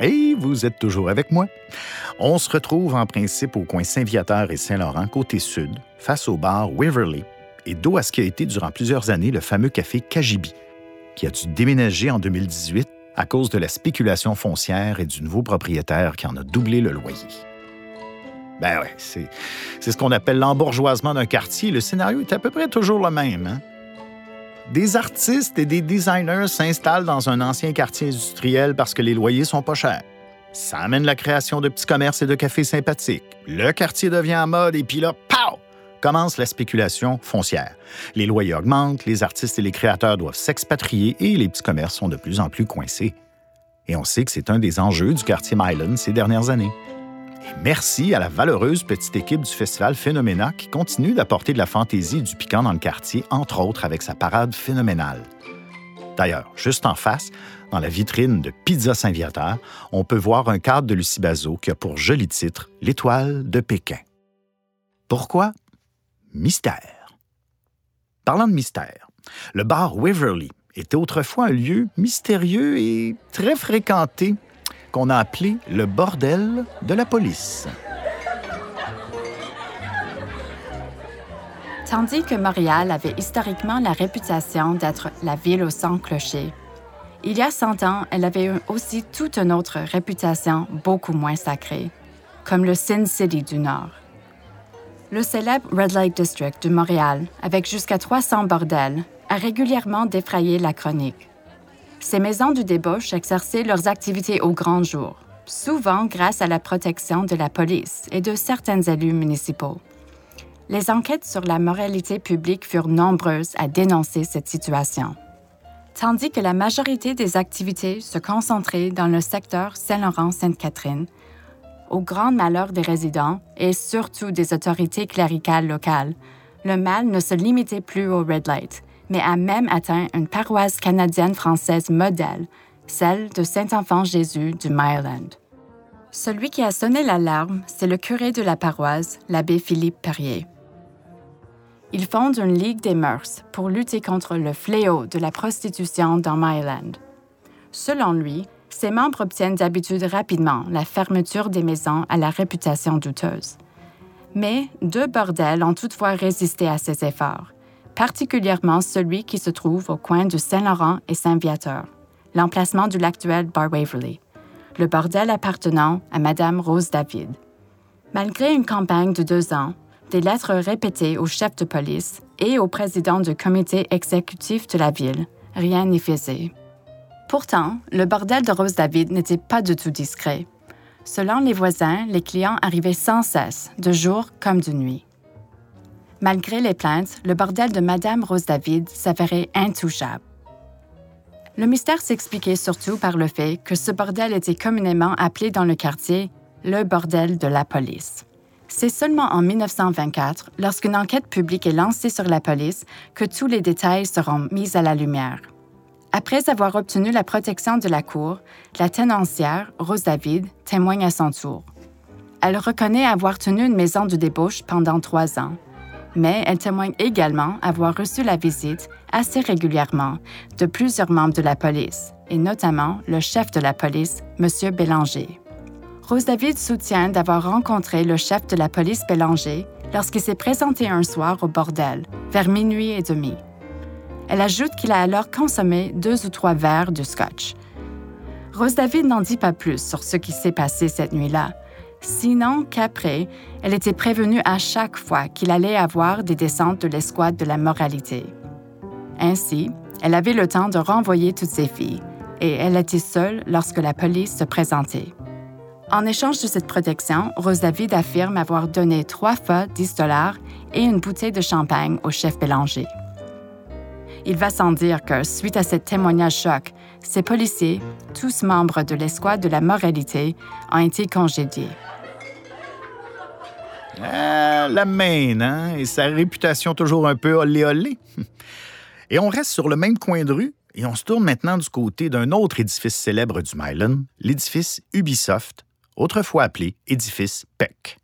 Et vous êtes toujours avec moi. On se retrouve en principe au coin Saint-Viateur et Saint-Laurent, côté sud, face au bar Waverly, et dos à ce qui a été durant plusieurs années le fameux café Kajibi, qui a dû déménager en 2018 à cause de la spéculation foncière et du nouveau propriétaire qui en a doublé le loyer. Ben ouais, c'est, c'est ce qu'on appelle l'embourgeoisement d'un quartier. Le scénario est à peu près toujours le même. Hein? Des artistes et des designers s'installent dans un ancien quartier industriel parce que les loyers sont pas chers. Ça amène la création de petits commerces et de cafés sympathiques. Le quartier devient en mode et puis là, pow! commence la spéculation foncière. Les loyers augmentent, les artistes et les créateurs doivent s'expatrier et les petits commerces sont de plus en plus coincés. Et on sait que c'est un des enjeux du quartier Myland ces dernières années. Merci à la valeureuse petite équipe du festival Phénoména qui continue d'apporter de la fantaisie et du piquant dans le quartier, entre autres avec sa parade phénoménale. D'ailleurs, juste en face, dans la vitrine de Pizza Saint-Viateur, on peut voir un cadre de Lucie Bazot qui a pour joli titre L'étoile de Pékin. Pourquoi? Mystère. Parlant de mystère, le bar Waverly était autrefois un lieu mystérieux et très fréquenté qu'on a appelé le bordel de la police. Tandis que Montréal avait historiquement la réputation d'être la ville au sang clocher, il y a 100 ans, elle avait aussi toute une autre réputation beaucoup moins sacrée, comme le Sin City du Nord. Le célèbre Red Lake District de Montréal, avec jusqu'à 300 bordels, a régulièrement défrayé la chronique. Ces maisons du débauche exerçaient leurs activités au grand jour, souvent grâce à la protection de la police et de certains élus municipaux. Les enquêtes sur la moralité publique furent nombreuses à dénoncer cette situation. Tandis que la majorité des activités se concentraient dans le secteur Saint-Laurent-Sainte-Catherine, au grand malheur des résidents et surtout des autorités cléricales locales, le mal ne se limitait plus au red light, mais a même atteint une paroisse canadienne-française modèle, celle de Saint-Enfant-Jésus du Maryland. Celui qui a sonné l'alarme, c'est le curé de la paroisse, l'abbé Philippe Perrier. Il fonde une Ligue des mœurs pour lutter contre le fléau de la prostitution dans Maryland. Selon lui, ses membres obtiennent d'habitude rapidement la fermeture des maisons à la réputation douteuse. Mais deux bordels ont toutefois résisté à ces efforts particulièrement celui qui se trouve au coin de Saint-Laurent et Saint-Viateur, l'emplacement de l'actuel Bar Waverly, le bordel appartenant à Madame Rose David. Malgré une campagne de deux ans, des lettres répétées au chef de police et au président du comité exécutif de la ville, rien n'est fait. Pourtant, le bordel de Rose David n'était pas du tout discret. Selon les voisins, les clients arrivaient sans cesse, de jour comme de nuit. Malgré les plaintes, le bordel de Madame Rose David s'avérait intouchable. Le mystère s'expliquait surtout par le fait que ce bordel était communément appelé dans le quartier le bordel de la police. C'est seulement en 1924, lorsqu'une enquête publique est lancée sur la police, que tous les détails seront mis à la lumière. Après avoir obtenu la protection de la Cour, la tenancière, Rose David, témoigne à son tour. Elle reconnaît avoir tenu une maison de débauche pendant trois ans mais elle témoigne également avoir reçu la visite assez régulièrement de plusieurs membres de la police, et notamment le chef de la police, M. Bélanger. Rose David soutient d'avoir rencontré le chef de la police Bélanger lorsqu'il s'est présenté un soir au bordel, vers minuit et demi. Elle ajoute qu'il a alors consommé deux ou trois verres de scotch. Rose David n'en dit pas plus sur ce qui s'est passé cette nuit-là, sinon qu'après, elle était prévenue à chaque fois qu'il allait avoir des descentes de l'escouade de la moralité. Ainsi, elle avait le temps de renvoyer toutes ses filles, et elle était seule lorsque la police se présentait. En échange de cette protection, Rose David affirme avoir donné trois fois 10 dollars et une bouteille de champagne au chef Bélanger. Il va sans dire que, suite à ce témoignage choc, ces policiers, tous membres de l'escouade de la moralité, ont été congédiés. Ah, la Maine, hein? Et sa réputation toujours un peu olé-olé. Et on reste sur le même coin de rue et on se tourne maintenant du côté d'un autre édifice célèbre du Myland, l'édifice Ubisoft, autrefois appelé édifice Peck.